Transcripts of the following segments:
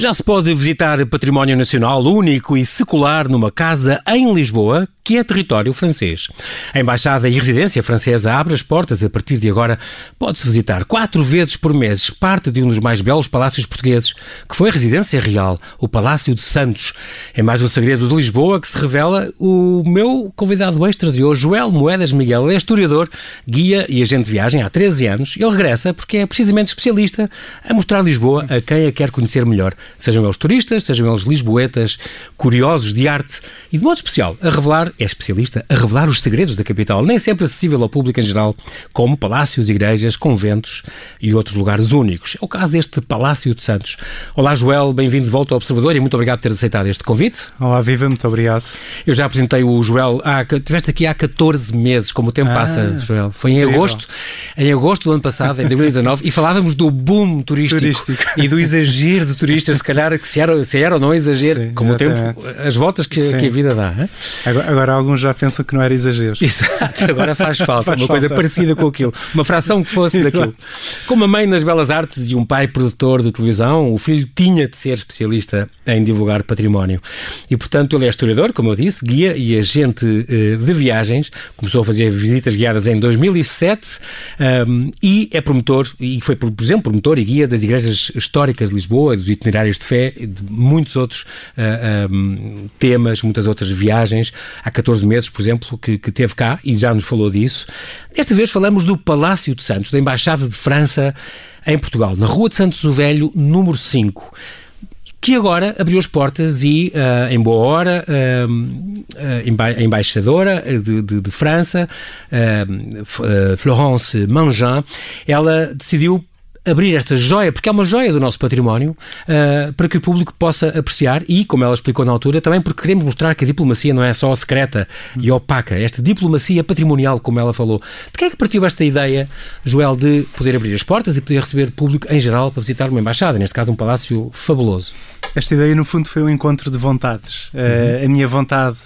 Já se pode visitar património nacional único e secular numa casa em Lisboa, que é território francês. A Embaixada e Residência Francesa abre as portas a partir de agora. Pode-se visitar quatro vezes por mês parte de um dos mais belos palácios portugueses, que foi a residência real, o Palácio de Santos. É mais um segredo de Lisboa que se revela o meu convidado extra de hoje, Joel Moedas Miguel. é historiador, guia e agente de viagem há 13 anos. Ele regressa porque é precisamente especialista a mostrar Lisboa a quem a quer conhecer melhor sejam eles turistas, sejam eles lisboetas, curiosos de arte e, de modo especial, a revelar, é especialista, a revelar os segredos da capital, nem sempre acessível ao público em geral, como palácios, igrejas, conventos e outros lugares únicos. É o caso deste Palácio de Santos. Olá, Joel, bem-vindo de volta ao Observador e muito obrigado por teres aceitado este convite. Olá, Viva, muito obrigado. Eu já apresentei o Joel, há, tiveste aqui há 14 meses, como o tempo ah, passa, Joel. Foi em agosto, em agosto do ano passado, em 2019, e falávamos do boom turístico, turístico. e do exagero de turistas se calhar que se era, se era ou não exagero, Sim, como o tempo, as voltas que, que, a vida dá. Agora, agora, alguns já pensam que não era exagero. Exato, agora faz falta, faz uma falta. coisa parecida com aquilo, uma fração que fosse daquilo. Como a mãe nas belas artes e um pai produtor de televisão, o filho tinha de ser especialista em divulgar património. E, portanto, ele é historiador, como eu disse, guia e agente uh, de viagens, começou a fazer visitas guiadas em 2007 um, e é promotor, e foi, por exemplo, promotor e guia das igrejas históricas de Lisboa, dos itinerários de fé, de muitos outros uh, ah, um, ah, temas, muitas outras viagens. Há 14 meses, por exemplo, que, que teve cá e já nos falou disso. Desta vez falamos do Palácio de Santos, da Embaixada de França em Portugal, na Rua de Santos o Velho, número 5 que agora abriu as portas e, uh, em boa hora, uh, embaixadora de, de, de França, uh, Florence Mangin, ela decidiu abrir esta joia, porque é uma joia do nosso património, uh, para que o público possa apreciar e, como ela explicou na altura, também porque queremos mostrar que a diplomacia não é só secreta e opaca, esta diplomacia patrimonial, como ela falou. De que é que partiu esta ideia, Joel, de poder abrir as portas e poder receber público em geral para visitar uma embaixada, neste caso um palácio fabuloso? Esta ideia, no fundo, foi um encontro de vontades. Uh, a minha vontade,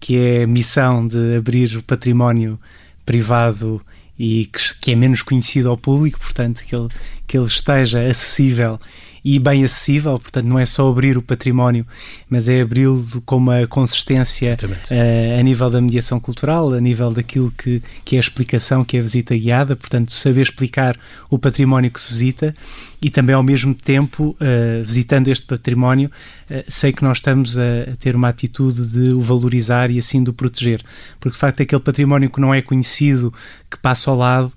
que é a missão de abrir o património privado e que, que, é menos conhecido ao público, portanto, que ele, que ele esteja acessível e bem acessível, portanto, não é só abrir o património, mas é abri-lo com uma consistência uh, a nível da mediação cultural, a nível daquilo que, que é a explicação, que é a visita guiada, portanto, saber explicar o património que se visita e também ao mesmo tempo, uh, visitando este património, uh, sei que nós estamos a, a, ter uma atitude de o valorizar e assim de o proteger, porque de facto aquele património que não é conhecido, que passa ao lado,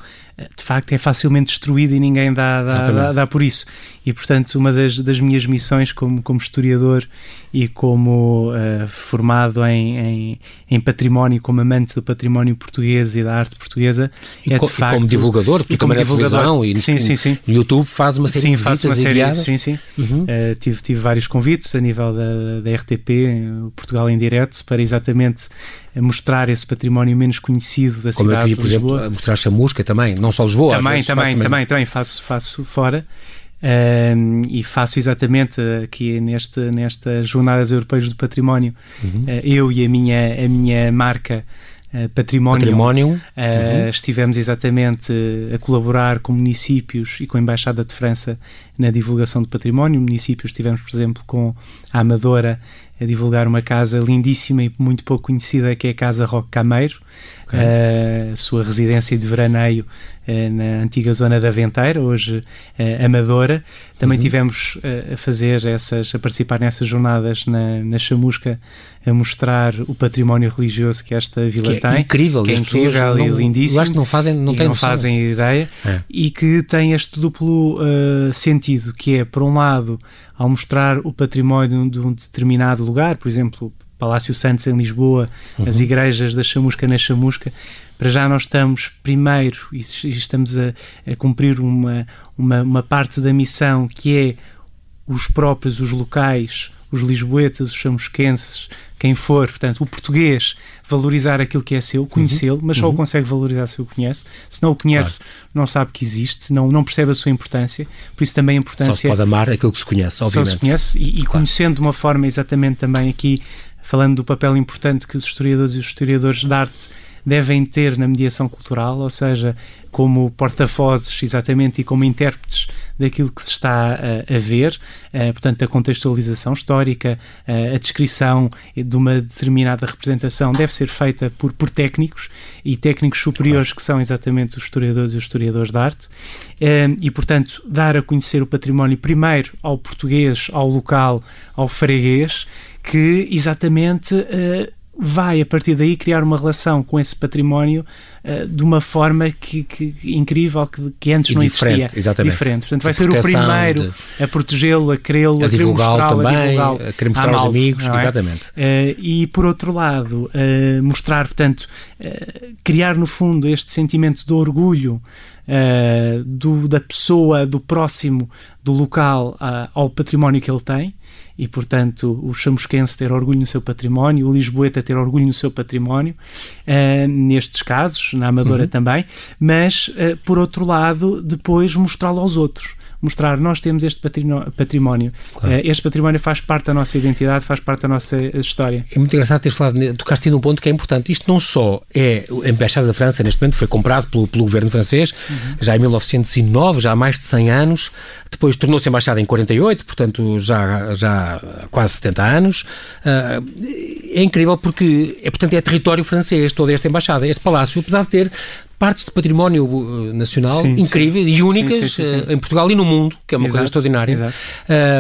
de facto é facilmente destruído e ninguém dá, dá, dá, dá por isso. E portanto, uma das, das minhas missões como, como historiador e como uh, formado em, em, em, património, como amante do património português e da arte portuguesa, e é de facto. como divulgador, porque como divulgador, e sim, sim, sim. no YouTube faz uma série sim, de visitas uma série, Sim, sim. Uhum. Uh, tive, tive vários convites a nível da, da RTP, Portugal em Direto, para exatamente mostrar esse património menos conhecido da como cidade. Como eu vi, por exemplo, a mostrar chamusca também, não só Lisboa. Também, também, também, também, também faço, faço fora. Um, e faço exatamente aqui neste, nestas Jornadas Europeias do Património, uhum. uh, eu e a minha, a minha marca uh, Património, Património. Uh, uhum. estivemos exatamente a colaborar com municípios e com a Embaixada de França na divulgação do património. Municípios estivemos, por exemplo, com a Amadora a divulgar uma casa lindíssima e muito pouco conhecida que é a Casa Roque Cameiro, okay. a sua residência de veraneio eh, na antiga zona da Venteira, hoje uh, Amadora. Também uhum. tivemos uh, a fazer essas, a participar nessas jornadas na, na Chamusca, a mostrar o património religioso que esta vila que tem. É incrível, que é incrível não, e lindíssimo. acho que não fazem, não, não fazem ideia. É. E que tem este duplo sentido, que é, por um lado, ao mostrar o património de um determinado lugar, por exemplo, Palácio Santos em Lisboa, uhum. as igrejas da Chamusca na Chamusca, para já nós estamos primeiro e estamos a, a cumprir uma, uma, uma, parte da missão que é os próprios, os locais, os lisboetas, os chamusquenses, quem for, portanto, o português, valorizar aquilo que é seu, conhecê-lo, mas só uhum. o consegue valorizar se o conhece. Se não o conhece, claro. não sabe que existe, não, não percebe a sua importância. Por isso também a importância... Só se pode amar aquilo que se conhece, obviamente. Só se conhece e, e claro. conhecendo de uma forma exatamente também aqui, falando do papel importante que os historiadores e os historiadores de arte devem ter na mediação cultural, ou seja, como porta-vozes exatamente e como intérpretes daquilo que se está uh, a ver, uh, portanto, a contextualização histórica, uh, a descrição de uma determinada representação deve ser feita por, por técnicos e técnicos superiores que são exatamente os historiadores e os historiadores de arte e, portanto, dar a conhecer o património primeiro ao português, ao local, ao freguês, que exatamente vai a partir daí criar uma relação com esse património uh, de uma forma que, que incrível que, que antes e não existia exatamente. diferente portanto vai ser o primeiro de... a protegê-lo a querê-lo a, divulgá-lo também a, a querer mostrar aos amigos é? exatamente uh, e por outro lado uh, mostrar portanto criar no fundo este sentimento de orgulho do, da pessoa do próximo do local ao património que ele tem. E, portanto, o chamusquense ter orgulho no seu património, o lisboeta ter orgulho no seu património, uh, nestes casos, na Amadora uhum. também, mas, uh, por outro lado, depois mostrá-lo aos outros mostrar nós temos este património. Claro. Uh, este património faz parte da nossa identidade, faz parte da nossa história. É muito engraçado teres falado, tocaste num ponto que é importante. Isto não só é a Embaixada da França, neste momento, foi comprado pelo, pelo governo francês, uhum. já em 1909, já há mais de 100 anos. Depois tornou-se embaixada em 48, portanto já, já há quase 70 anos. Uh, é incrível porque é, portanto, é território francês toda esta embaixada. Este palácio, apesar de ter partes de património uh, nacional sim, incríveis sim. e únicas sim, uh, em Portugal e no mundo, que é uma exato, coisa extraordinária.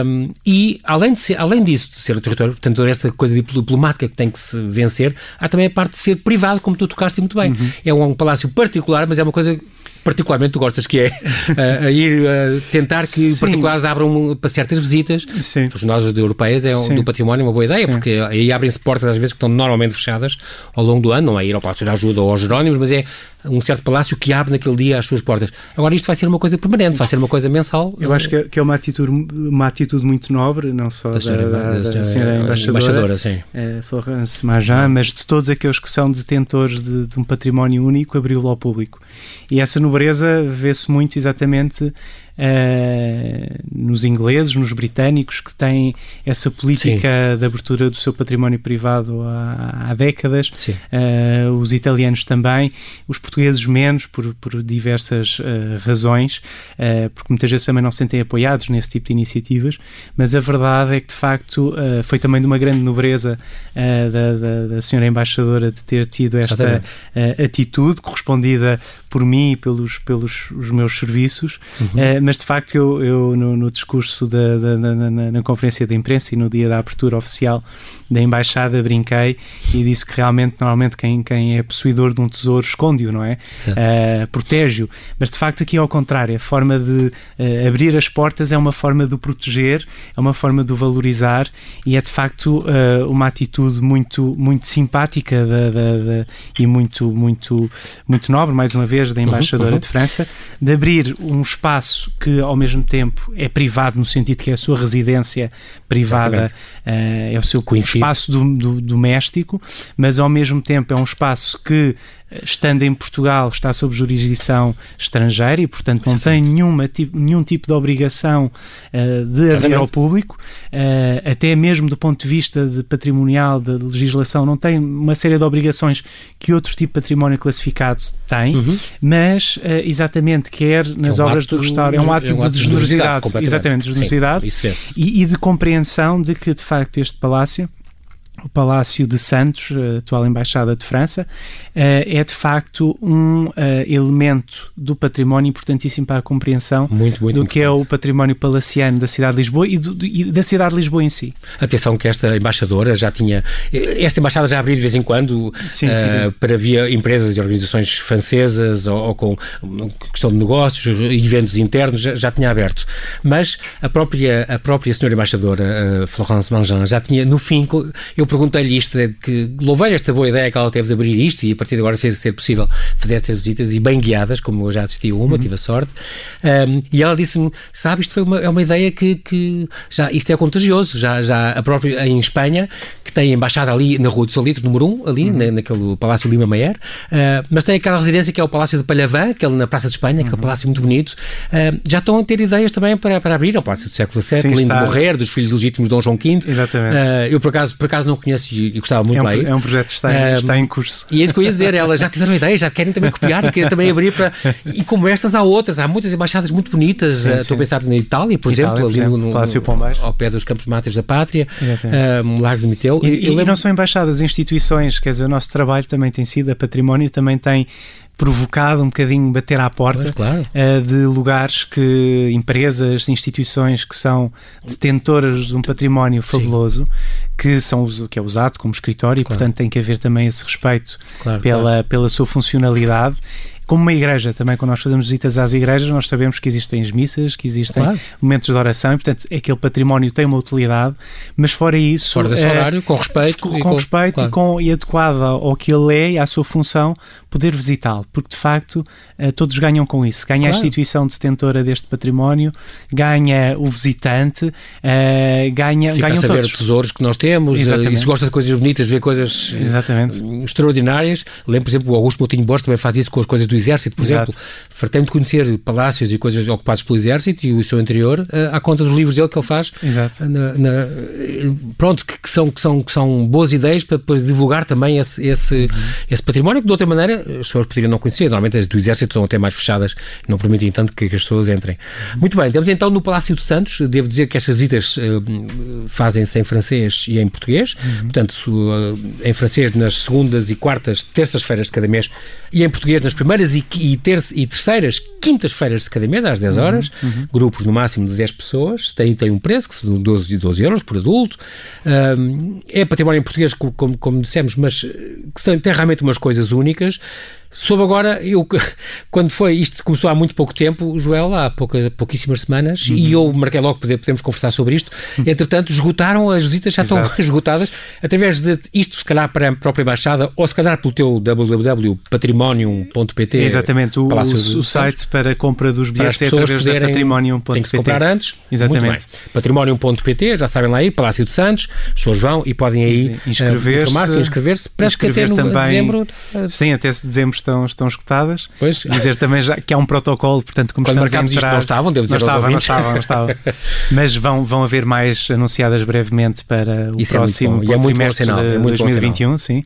Um, e além, de ser, além disso, de ser o território, portanto, esta coisa diplomática que tem que se vencer, há também a parte de ser privado, como tu tocaste muito bem. Uhum. É um, um palácio particular, mas é uma coisa particularmente tu gostas, que é uh, a ir uh, tentar que Sim. particulares abram para certas visitas. Sim. Os nós europeias é um, do património uma boa ideia, Sim. porque aí abrem-se portas às vezes que estão normalmente fechadas ao longo do ano, não é ir ao Palácio de Ajuda ou aos Jerónimos, mas é um certo palácio que abre naquele dia as suas portas. Agora isto vai ser uma coisa permanente, Sim. vai ser uma coisa mensal. Eu acho que é, que é, uma, atitude, uma atitude muito nobre, não só da, senhora, da, da, da senhora embaixadora, embaixadora sim. É, Florence Majan, mas de todos aqueles que são detentores de, de um património único, abriu-lo ao público. E essa nobreza vê-se muito exatamente uh, nos ingleses, nos britânicos, que têm essa política Sim. de abertura do seu património privado há, há décadas, uh, os italianos também, os portugueses menos, por, por diversas uh, razões, porque muitas vezes também não se sentem apoiados nesse tipo de iniciativas, mas a verdade é que, de facto, foi também de uma grande nobreza da, da, da, senhora embaixadora de ter tido esta atitude, correspondida por mim e pelos, pelos os meus serviços, uhum mas de facto eu, eu no, no, discurso da, da, na, na, conferência de imprensa e no dia da abertura oficial da embaixada brinquei e disse que realmente normalmente quem, quem é possuidor de um tesouro esconde-o, não é? Uh, Protege-o. Mas de facto aqui ao contrário, a forma de uh, abrir as portas é uma forma de o proteger, é uma forma de o valorizar e é de facto uh, uma atitude muito, muito simpática da, da, da, e muito, muito, muito nobre, mais uma vez, da uhum, embaixadora uhum, uhum. de França, de abrir um espaço que ao mesmo tempo é privado no sentido que é a sua residência privada, uh, é o seu espaço do, do, doméstico, mas ao mesmo tempo é um espaço que estando em Portugal, está sob jurisdição estrangeira e, portanto, não tem nenhuma, nenhum tipo de obrigação uh, de abrir ao público, uh, até mesmo do ponto de vista de patrimonial, de legislação, não tem uma série de obrigações que outro tipo de património classificado tem, uhum. mas uh, exatamente quer nas é um obras do restauro, é um ato, é um ato de, de generosidade, exatamente, de generosidade e, e de compreensão de que, de facto, este palácio o Palácio de Santos, a atual Embaixada de França, eh, é de facto um eh, elemento do património importantíssimo para a compreensão muito, muito do que é o património palaciano da cidade de Lisboa e, do, e, da cidade de Lisboa em si. Atenção que esta embaixadora já tinha... Esta embaixada já abriu de vez em quando sim, uh, sim, sim. para via empresas e organizações francesas ou, ou, com questão de negócios, eventos internos, já, já, tinha aberto. Mas a própria, a própria senhora embaixadora, Florence Mangean, já tinha, no fim, eu perguntei-lhe isto, é que louvei esta boa ideia que ela teve de abrir isto e a partir de agora ser, ser possível fazer estas visitas e bem guiadas, como eu já assisti a uma, uhum. tive a sorte. Um, e ela disse-me: Sabe, isto foi uma, é uma ideia que, que já, isto é contagioso. Já, já a própria em Espanha, que tem embaixada ali na Rua do Salitre, número 1, ali, uhum. na, naquele Palácio Lima Mayer, uh, mas tem aquela residência que é o Palácio de Palhavã, que é na Praça de Espanha, que é um uhum. palácio muito bonito. Uh, já estão a ter ideias também para, para abrir, é um palácio do século XVII, lindo de morrer, dos filhos legítimos de Dom João V. Exatamente. Uh, eu, por acaso, por acaso não conheço e, gostava muito é um, lá É um projeto que está, está em curso. E é isso que eu ia dizer, elas já tiveram ideia, já querem também copiar e querem também abrir para. E como estas, há outras, há muitas embaixadas muito bonitas. Sim, Estou a pensar na Itália, por Itália, exemplo, por ali exemplo, no, Palácio no, ao pé dos Campos Máteres da Pátria, uh, Largo de Miteu. E, e, e não são embaixadas, instituições, quer dizer, o nosso trabalho também tem sido, a património também tem provocado um bocadinho bater à porta pois, claro. uh, de lugares que empresas, instituições que são detentoras de um património fabuloso, Sim. que são que é usado como escritório claro. e portanto tem que haver também esse respeito claro, pela, pela sua funcionalidade como uma igreja também, quando nós fazemos visitas às igrejas, nós sabemos que existem as missas, que existem claro. momentos de oração e, portanto, aquele património tem uma utilidade, mas fora isso. Fora desse é, horário, com respeito. Com, com respeito claro. e, com, e adequado ao que ele é e à sua função, poder visitá-lo, porque de facto eh, todos ganham com isso. Ganha claro. a instituição detentora deste património, ganha o visitante, uh, ganha, Fica ganham a saber todos. tesouros que nós temos, Exatamente. e se gosta de coisas bonitas, ver coisas Exatamente. extraordinárias. Lembro, por exemplo, o Augusto Moutinho Borges também faz isso com as coisas do Exército, por Exato. exemplo. Fartei-me de conhecer palácios e coisas ocupados pelo Exército e o seu interior, uh, à conta dos livros dele que ele faz. Exato. Na, na, pronto, que, que, são, que, são, que são boas ideias para, para divulgar também esse, esse, uhum. esse património que, de outra maneira, as pessoas poderiam não conhecer. Normalmente as do Exército estão até mais fechadas, não permitem tanto que, que as pessoas entrem. Uhum. Muito bem, temos então no Palácio de Santos. Devo dizer que estas visitas uh, fazem-se em francês e em português. Uhum. Portanto, uh, em francês nas segundas e quartas, terças-feiras de cada mês e em português nas primeiras e, e, terça, e terceiras, quintas-feiras de cada mês, às 10 horas. Uhum. Grupos no máximo de 10 pessoas. Tem, tem um preço que são 12, 12 euros por adulto. Um, é património em português, como, como dissemos, mas que tem realmente umas coisas únicas. Soube agora, eu, quando foi, isto começou há muito pouco tempo, Joel, há pouca, pouquíssimas semanas, uhum. e eu marquei logo poder, podemos conversar sobre isto. Uhum. Entretanto, esgotaram, as visitas já Exato. estão esgotadas, através de isto, se calhar para a própria embaixada, ou se calhar pelo teu www.patrimonium.pt. Exatamente, o, o, o site para compra dos bilhetes é através da patrimonium.pt. Tem que se comprar antes. Exatamente. Patrimonium.pt, já sabem lá aí, Palácio de Santos, as pessoas vão e podem aí eh, inscrever-se. Uh, inscrever-se. Parece inscrever que até no também, dezembro. Uh, sim, até dezembro estão, estão escutadas. Pois. Dizer também já que há um protocolo, portanto, como Quando estamos isto não estavam, devo dizer não estava, não estava, não estava. Mas vão, vão haver mais anunciadas brevemente para o Isso próximo é muito bom. É muito sinal. de é muito 2021, sim.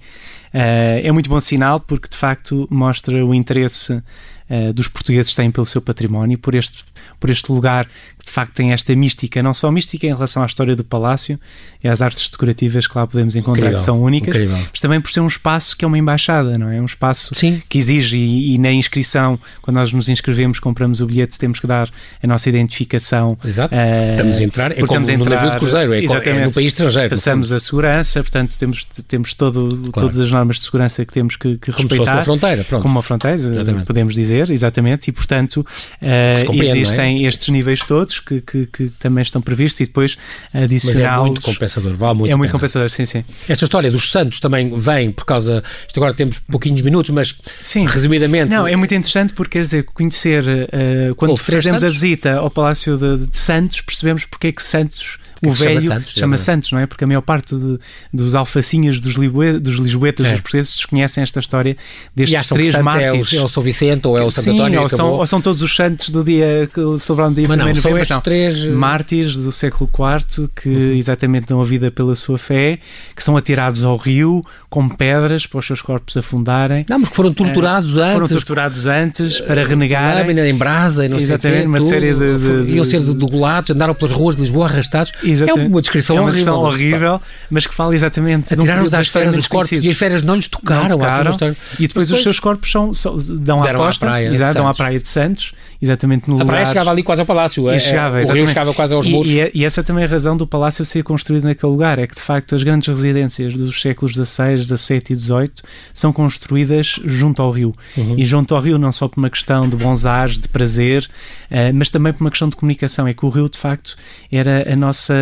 Uh, é muito bom sinal porque, de facto, mostra o interesse uh, dos portugueses têm pelo seu património, por este, por este lugar que de facto tem esta mística, não só mística em relação à história do palácio e às artes decorativas que lá podemos encontrar incrível, que são únicas, incrível. mas também por ser um espaço que é uma embaixada, não é? Um espaço Sim. que exige e, e, na inscrição, quando nós nos inscrevemos, compramos o bilhete, temos que dar a nossa identificação. Exato. Uh, estamos a entrar, é como no entrar, navio de cruzeiro, é, é no país estrangeiro. Passamos a segurança, portanto temos, temos todo, claro. todas as normas de segurança que temos que, que como respeitar. Como uma fronteira, pronto. Como uma fronteira, exatamente. podemos dizer, exatamente, e portanto uh, existem é? estes níveis todos que, que, que, também estão previstos e depois adicioná-los. Mas é muito compensador, vale muito É muito pena. compensador, sim, sim. Esta história dos Santos também vem por causa. Isto agora temos pouquinhos minutos, mas sim. resumidamente. Não, é muito interessante porque quer dizer, conhecer uh, quando fazemos a visita ao Palácio de, de Santos, percebemos porque é que Santos o velho chama Santos, chama Santos, não é? Porque a maior parte de, dos alfacinhas dos, Lisboe, dos lisboetas, É. dos portugueses, desconhecem esta história destes que três Santos é mártires. o, é o São Vicente ou é o Santo Sim, António. ou que são, ou são todos os santos do dia que celebraram no dia 1 Mas de não, são novembro. estes não. três. eh, Mártires do século IV que Uhum. exatamente dão a vida pela sua fé, que são atirados ao rio com pedras para os seus corpos afundarem. Não, porque foram torturados antes. Foram torturados antes para renegarem. Lâmina em brasa e não Exatamente, sei o quê, uma tudo. série de- de- de- Iam ser degolados, andaram pelas ruas de Lisboa arrastados. Exatamente. É uma descrição é uma horrível. horrível, mas que fala exatamente da às história feras menos os corpos e as feras não lhes tocaram. Não assim tocaram. história- E depois os seus corpos são, são- dão à Deram à costa, praia exato, dão à praia de Santos, exatamente no A lugar. praia chegava ali quase ao palácio. é- E chegava, o rio chegava quase aos E- muros. E, é- e essa também é a razão do palácio ser construído naquele lugar, é que de facto as grandes residências dos séculos XVI, XVII e XVIII são construídas junto ao rio. Uhum. E junto ao rio não só por uma questão de bons ares, de prazer, eh, mas também por uma questão de comunicação. É que o rio de facto era a nossa,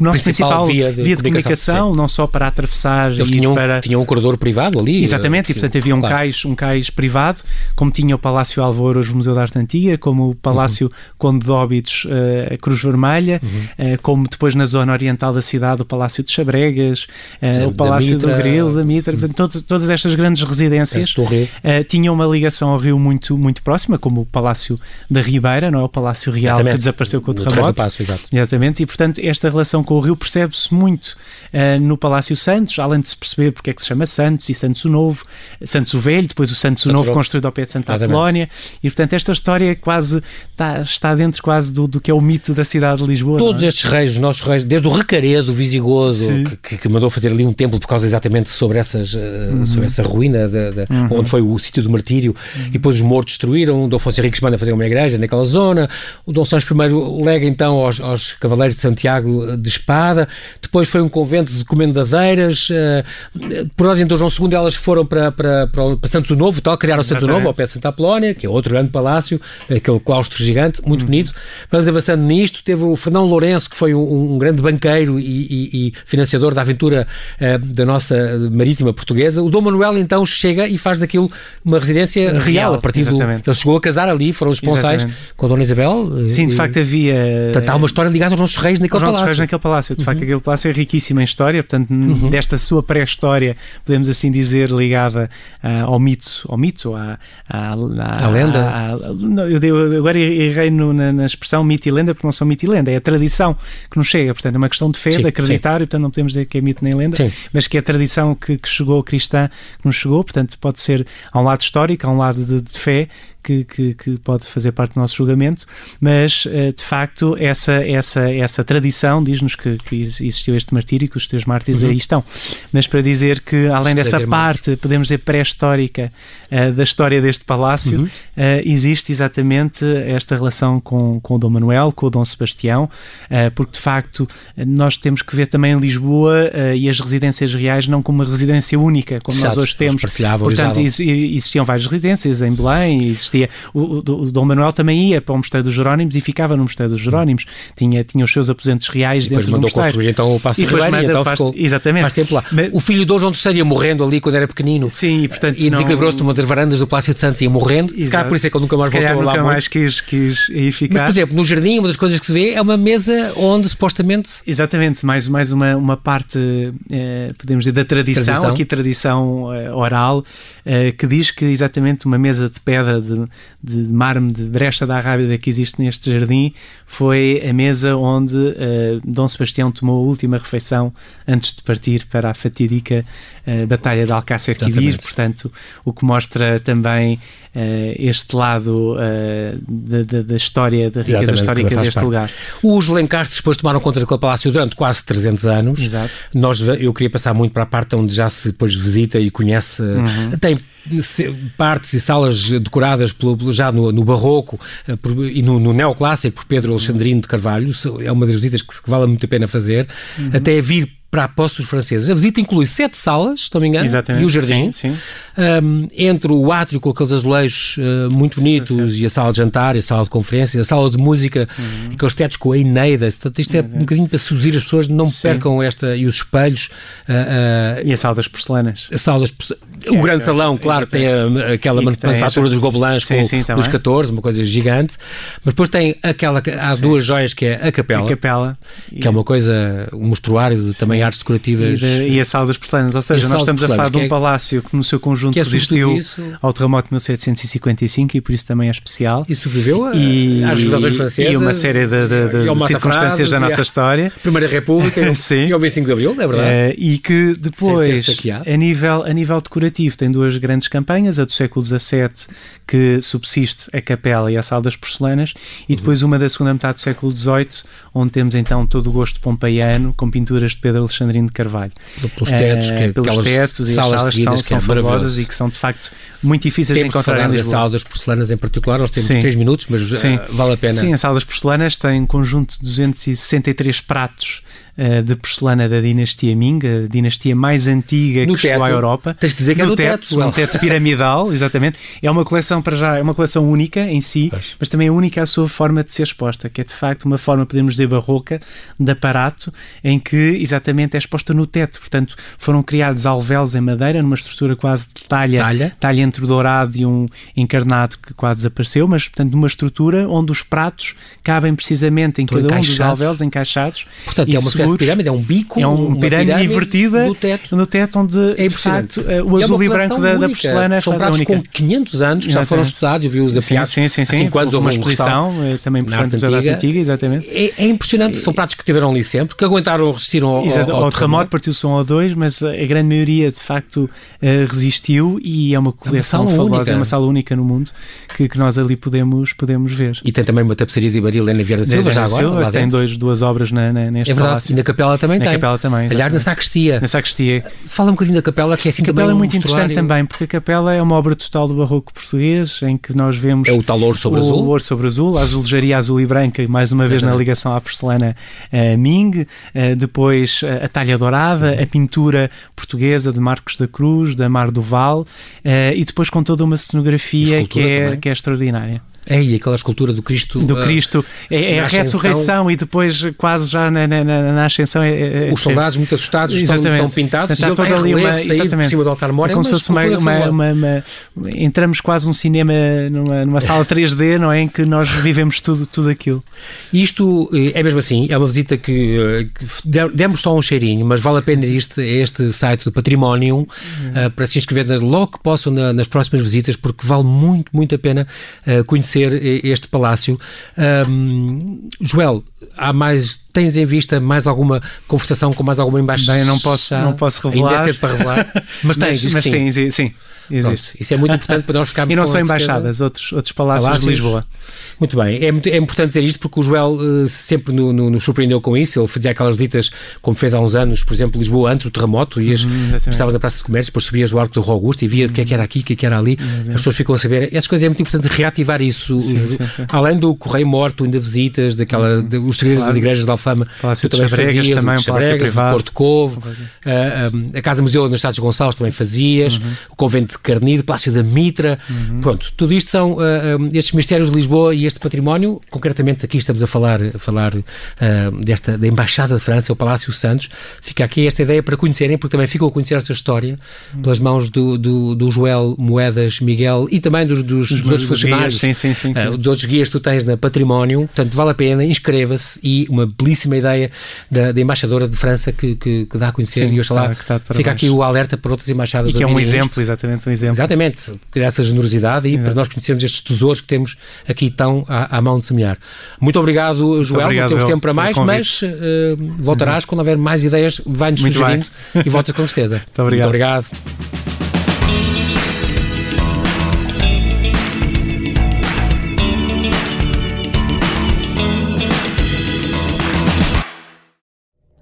nosso Principal principal, via de comunicação, comunicação, não só para atravessar Eles tinham, para tinham um corredor privado ali. Exatamente, eh, e portanto havia um claro. cais, um cais privado, como tinha o Palácio Alvor, hoje o Museu da Arte Antiga, como o Palácio Uhum. Conde de Óbidos, eh, a Cruz Vermelha, eh, como depois na zona oriental da cidade o Palácio de Chabregas, eh, Sim, o Palácio Mitra. do Grilo, da Mitra, portanto todas, todas estas grandes residências eh, tinham uma ligação ao rio muito, muito próxima, como o Palácio da Ribeira, não é? o Palácio Real Exatamente. que desapareceu com o terremoto. Passo, exato. Exatamente, e portanto, esta relação com o rio percebe-se muito uh, no Palácio Santos, além de se perceber porque é que se chama Santos e Santos o Novo, Santos o Velho, depois o Santos o Novo construído ao pé de Santa Apolónia, e portanto esta história quase está, está dentro quase do, do que é o mito da cidade de Lisboa. Todos é? estes reis, os nossos reis, desde o Recaredo, o Visigoso, que, que, mandou fazer ali um templo por causa exatamente sobre, essas, uh, uhum. sobre essa ruína de, de, uhum. onde foi o sítio do martírio, uhum. e depois os mortos destruíram, o Dom Afonso Henriques manda fazer uma igreja naquela zona, o Dom Sancho I lega então aos, aos Cavaleiros de Santiago de espada, depois foi um convento de comendadeiras, uh, por ordem do João II elas foram para, para, para, para Santo Novo, tal, criaram Santo Novo ao pé de Santa Apolónia, que é outro grande palácio, aquele claustro gigante, muito uhum. bonito. Vamos avançando nisto, teve o Fernão Lourenço, que foi um, um grande banqueiro e, e, e, financiador da aventura uh, da nossa marítima portuguesa. O Dom Manuel então chega e faz daquilo uma residência real, real a partir exatamente. do... Ele chegou a casar ali, foram os responsais com a Dona Isabel. Sim, de facto havia... Portanto, há uma história ligada aos nossos reis naquele palácio. reis naquele palácio. De facto, uhum. aquele palácio é riquíssimo em história, portanto, uhum. desta sua pré-história, podemos assim dizer, ligada uh, ao mito, ao mito, à, à, à, à lenda. À, eu, eu agora errei no, na, na, expressão mito e lenda, porque não são mito e lenda, é a tradição que nos chega, portanto, é uma questão de fé, sim, de acreditar, sim. e portanto não podemos dizer que é mito nem lenda, sim. mas que é a tradição que, que chegou cristã, que nos chegou, portanto, pode ser a um lado histórico, a um lado de, de fé, que, que, que, pode fazer parte do nosso julgamento, mas eh, de facto essa, essa, essa tradição diz-nos que, que, existiu este martírio e que os teus mártires uhum. aí estão. Mas para dizer que, além dessa parte, podemos dizer pré-histórica uh, da história deste palácio, uhum. uh, existe exatamente esta relação com, com o Dom Manuel, com o Dom Sebastião, uh, porque de facto nós temos que ver também Lisboa e as residências reais não como uma residência única, como Exato, nós hoje temos. Portanto, existiam várias residências em Belém, existia. O, o, o, Dom Manuel também ia para o Mosteiro dos Jerónimos e ficava no Mosteiro dos Jerónimos. Tinha, tinha os seus aposentos reais e dentro do mosteiro. construir então o Passo de Ribeiro e então ficou exatamente. mais tempo lá. Mas, o filho de Dom João III ia morrendo ali quando era pequenino. Sim, e portanto... E desequilibrou-se numa das varandas do Palácio de Santos e ia morrendo. Exato. Se calhar por isso é que ele nunca mais voltou nunca lá nunca mais quis, quis aí ficar. Mas, por exemplo, no jardim, uma das coisas que se vê é uma mesa onde supostamente... Exatamente, mais, mais uma, uma parte, eh, podemos dizer, da tradição, tradição. aqui tradição eh, oral, eh, que diz que exatamente uma mesa de pedra de, de mármore de Brecha da Rábida que existe neste jardim foi a mesa onde uh, Dom Sebastião tomou a última refeição antes de partir para a fatídica uh, Batalha de Alcácer Quibir, portanto, o que mostra também uh, este lado da, da, da, história, da riqueza Exatamente, histórica deste parte. lugar. Os Lencastres depois tomaram conta daquele palácio durante quase 300 anos. Exato. Nós, eu queria passar muito para a parte onde já se depois visita e conhece, uhum. tem partes e salas decoradas pelo, já no, no Barroco eh, por, e no, no, Neoclássico por Pedro Alexandrino de Carvalho. É uma das visitas que, que vale muito a pena fazer. Uhum. Até vir para a posse dos franceses. A visita inclui sete salas, se não me engano, Exatamente. e o jardim. Sim, sim. Um, entre o átrio com aqueles azulejos uh, muito sim, bonitos e a sala de jantar, e a sala de conferência, a sala de música, uhum. aqueles tetos com a Eneida. Portanto, isto é um bocadinho para seduzir as pessoas, não percam esta. E os espelhos. Uh, uh, e a sala das porcelanas. A sala das O é, grande salão, claro, tem a, aquela manufatura dos gobelins com sim, os 14, uma coisa gigante. Mas depois tem aquela. Há duas joias que é a capela. A capela. Que é uma coisa, um mostruário de, também artes decorativas. E, de, e a sala das porcelanas, ou seja, nós estamos a falar de um é, palácio que no seu conjunto é resistiu ao terremoto de 1755 e por isso também é especial. E sobreviveu a, e, às revoluções francesas. E uma série de, de, de circunstâncias da nossa história. Primeira República Sim. e ao 25 de Abril, é verdade. Uh, e que depois, a nível, a nível decorativo, tem duas grandes campanhas, a do século XVII, que subsiste a capela e a sala das porcelanas, e depois uma da segunda metade do século XVIII, onde temos então todo o gosto pompeiano, com pinturas de Pedro Alexandrino de Carvalho. Pelos tetos, que, uh, pelos tetos e as salas são, é são famosas e que são de facto muito difíceis temos de encontrar em Lisboa. da sala das porcelanas em particular, nós temos Sim. 3 minutos, mas uh, vale a pena. Sim, a sala das porcelanas tem um conjunto de 263 pratos uh, de porcelana da dinastia Ming, a dinastia mais antiga no que teto. chegou à Europa. Tens de dizer que é no é teto, teto um teto piramidal, exatamente. É uma coleção para já, é uma coleção única em si, pois. mas também é única a sua forma de ser exposta, que é de facto uma forma, podemos dizer, barroca, de aparato, em que exatamente é exposta no teto. Portanto, foram criados alvéolos em madeira, numa estrutura quase de talha, talha, talha entre o dourado e um encarnado que quase desapareceu, mas portanto numa estrutura onde os pratos cabem precisamente em cada um dos alvéolos encaixados. Portanto, é uma espécie parece pirâmide, é um bico, é um pirâmide, pirâmide invertida no teto. no teto onde é de facto o azul e branco da, da porcelana São pratos com 500 anos que já foram estudados, eu vi os afiados sim, sim, sim, sim. quando houve uma exposição também importante da antiga, exatamente. É, é impressionante, são pratos que tiveram ali sempre, que aguentaram, resistiram ao, Exato, ao, ao terremoto, partiu-se um ou dois, mas a grande maioria de facto resistiu e é uma coleção é fabulosa, é uma sala única no mundo que, que nós ali podemos, podemos ver. E tem também uma tapeçaria de Maria Helena Vieira da Silva, já agora. Silva, tem dois, duas obras na, na, neste É verdade, palácio. Na capela também na tem. Na capela também, exatamente. Aliás, na sacristia. Na sacristia. Fala um bocadinho da capela, que é assim A capela é um muito interessante também, porque a capela é uma obra total do barroco português, em que nós vemos... É o tal ouro sobre o azul. O ouro sobre azul, a azulejaria azul e branca, mais uma vez é na ligação à porcelana uh, Ming, uh, depois uh, a talha dourada, a pintura portuguesa de Marcos da Cruz, da Mar do Val, e depois com toda uma cenografia que é, que é extraordinária. É, e aquela escultura do Cristo. Do Cristo. É, é a ressurreição e depois, quase já na, na, na ascensão. É, Os soldados muito assustados estão, estão, pintados Portanto, e ele ali uma, exatamente. por cima do altar mor. É como se fosse uma, uma, uma, Entramos quase um cinema numa, numa sala 3D, não é? Em que nós vivemos tudo, tudo aquilo. Isto é mesmo assim, é uma visita que, que demos só um cheirinho, mas vale a pena ir este, este site do Património uhum. uh, para se inscrever nas, logo que possam na, nas próximas visitas, porque vale muito, muito a pena uh, conhecer este palácio. Um, Joel, há mais tens em vista mais alguma conversação com mais alguma embaixada? Bem, não posso, não posso revelar. Ainda é cedo para revelar, mas tens, mas, mas sim. sim, sim. Existe. Pronto, isso é muito importante para nós ficarmos E não são embaixadas, outros, outros palácios, palácios, de Lisboa. Muito bem, é, muito, é importante dizer isto porque o Joel uh, sempre nos no, no surpreendeu com isso. Ele fazia aquelas visitas, como fez há uns anos, por exemplo, Lisboa antes do terremoto, ias, Uhum, estavas na Praça de Comércio, depois subias o Arco do Rui Augusto e via o que é que era aqui, o que é que era ali. As pessoas ficam a saber. Essas coisas é muito importante reativar isso. Sim, os, sim, sim. Além do Correio Morto, ainda visitas, daquela, de, os segredos Claro. das igrejas de Alfama. Palácio de Chabregas fazias, também, o palácio privado. Porto Covo, a, a, a Casa Museu nos Estados Gonçalves também fazias, Uhum. o Convento de Carnide, Palácio da Mitra. Pronto, tudo isto são uh, estes mistérios de Lisboa e este património. Concretamente, aqui estamos a falar, a falar uh, desta, da Embaixada de França, o Palácio Santos. Fica aqui esta ideia para conhecerem, porque também ficam a conhecer esta história pelas mãos do, do, do Joel Moedas Miguel e também dos, dos, dos outros funcionários. Sim, sim, sim. Uh, dos outros guias que tu tens na Património, portanto vale a pena, inscreva-se e uma belíssima ideia da, da Embaixadora de França que, que, que dá a conhecer Sim, e que está- de fica aqui o alerta para outras embaixadas E que é um exemplo, exatamente, um exemplo. Exatamente, dessa generosidade e para Exato. nós conhecermos estes tesouros que temos aqui tão à, à mão de semear. Muito obrigado, Joel. obrigado, não temos tempo para mais, mas eh, voltarás quando houver mais ideias, vai-nos sugerindo e voltas com certeza. Muito obrigado. Muito obrigado.